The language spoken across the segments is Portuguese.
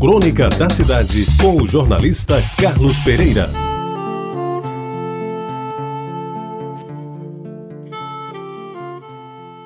Crônica da Cidade, com o jornalista Carlos Pereira.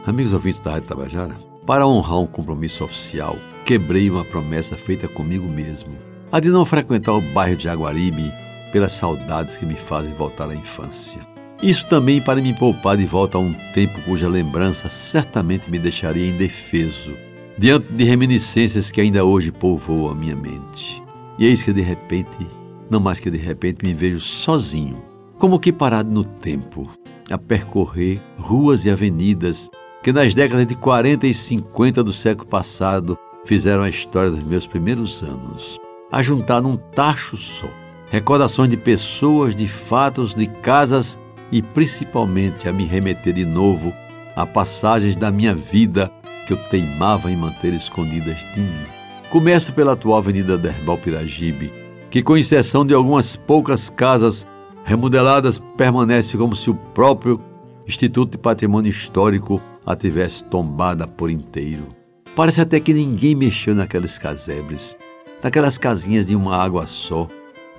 Amigos ouvintes da Rádio Tabajara, para honrar um compromisso oficial, quebrei uma promessa feita comigo mesmo. A de não frequentar o bairro de Aguaribe pelas saudades que me fazem voltar à infância. Isso também para me poupar de volta a um tempo cuja lembrança certamente me deixaria indefeso diante de reminiscências que ainda hoje povoam a minha mente. E eis que de repente, não mais que de repente, me vejo sozinho, como que parado no tempo, a percorrer ruas e avenidas que nas décadas de 40 e 50 do século passado fizeram a história dos meus primeiros anos, a juntar num tacho só recordações de pessoas, de fatos, de casas e principalmente a me remeter de novo a passagens da minha vida que eu teimava em manter escondidas de mim. Começa pela atual Avenida Derbal Piragibe, que, com exceção de algumas poucas casas remodeladas, permanece como se o próprio Instituto de Patrimônio Histórico a tivesse tombada por inteiro. Parece até que ninguém mexeu naquelas casebres, naquelas casinhas de uma água só,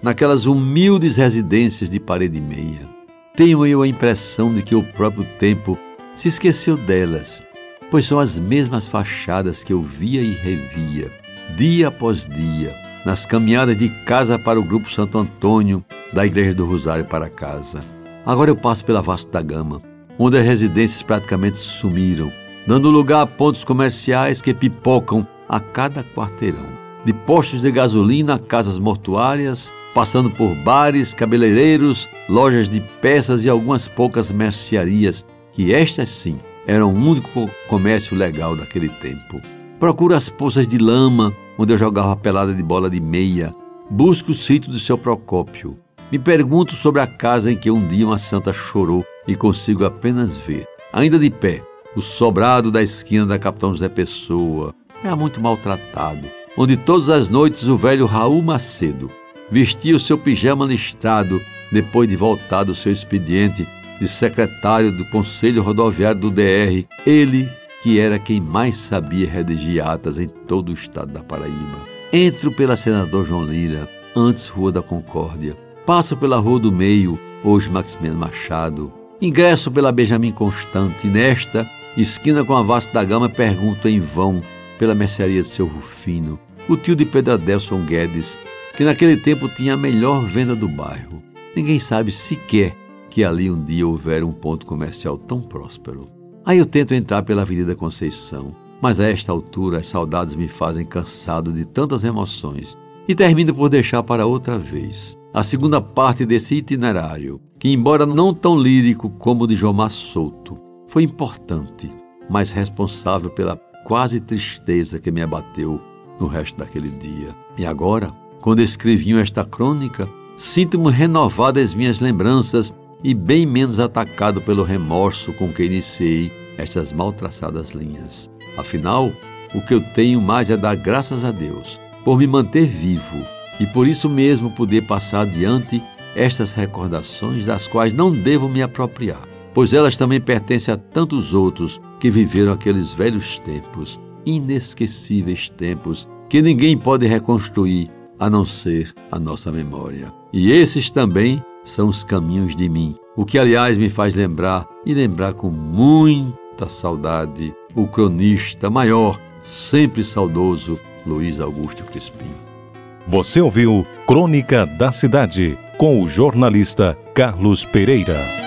naquelas humildes residências de parede meia. Tenho eu a impressão de que o próprio tempo se esqueceu delas pois são as mesmas fachadas que eu via e revia, dia após dia, nas caminhadas de casa para o Grupo Santo Antônio, da Igreja do Rosário para casa. Agora eu passo pela Vasta Gama, onde as residências praticamente sumiram, dando lugar a pontos comerciais que pipocam a cada quarteirão. De postos de gasolina a casas mortuárias, passando por bares, cabeleireiros, lojas de peças e algumas poucas mercearias, que estas sim era o único comércio legal daquele tempo. Procuro as poças de lama, onde eu jogava pelada de bola de meia. Busco o sítio do seu Procópio. Me pergunto sobre a casa em que um dia uma santa chorou e consigo apenas ver, ainda de pé, o sobrado da esquina da Capitão José Pessoa. Era muito maltratado, onde todas as noites o velho Raul Macedo vestia o seu pijama listrado depois de voltar do seu expediente de secretário do Conselho Rodoviário do DR, ele que era quem mais sabia redigir atas em todo o estado da Paraíba. Entro pela Senador João Lira, antes Rua da Concórdia. Passo pela Rua do Meio, hoje Maximiano Machado. Ingresso pela Benjamin Constante. Nesta, esquina com a Vasta da Gama, pergunto em vão pela mercearia de seu Rufino, o tio de Pedro Adelson Guedes, que naquele tempo tinha a melhor venda do bairro. Ninguém sabe sequer que ali um dia houvera um ponto comercial tão próspero. Aí eu tento entrar pela Avenida Conceição, mas a esta altura as saudades me fazem cansado de tantas emoções e termino por deixar para outra vez a segunda parte desse itinerário, que, embora não tão lírico como o de Jomar Souto, foi importante, mas responsável pela quase tristeza que me abateu no resto daquele dia. E agora, quando escrevi esta crônica, sinto-me renovadas minhas lembranças e bem menos atacado pelo remorso com que iniciei estas mal traçadas linhas. Afinal, o que eu tenho mais é dar graças a Deus por me manter vivo e por isso mesmo poder passar adiante estas recordações das quais não devo me apropriar, pois elas também pertencem a tantos outros que viveram aqueles velhos tempos, inesquecíveis tempos que ninguém pode reconstruir a não ser a nossa memória. E esses também são os caminhos de mim. O que, aliás, me faz lembrar e lembrar com muita saudade o cronista maior, sempre saudoso, Luiz Augusto Crispim. Você ouviu Crônica da Cidade com o jornalista Carlos Pereira.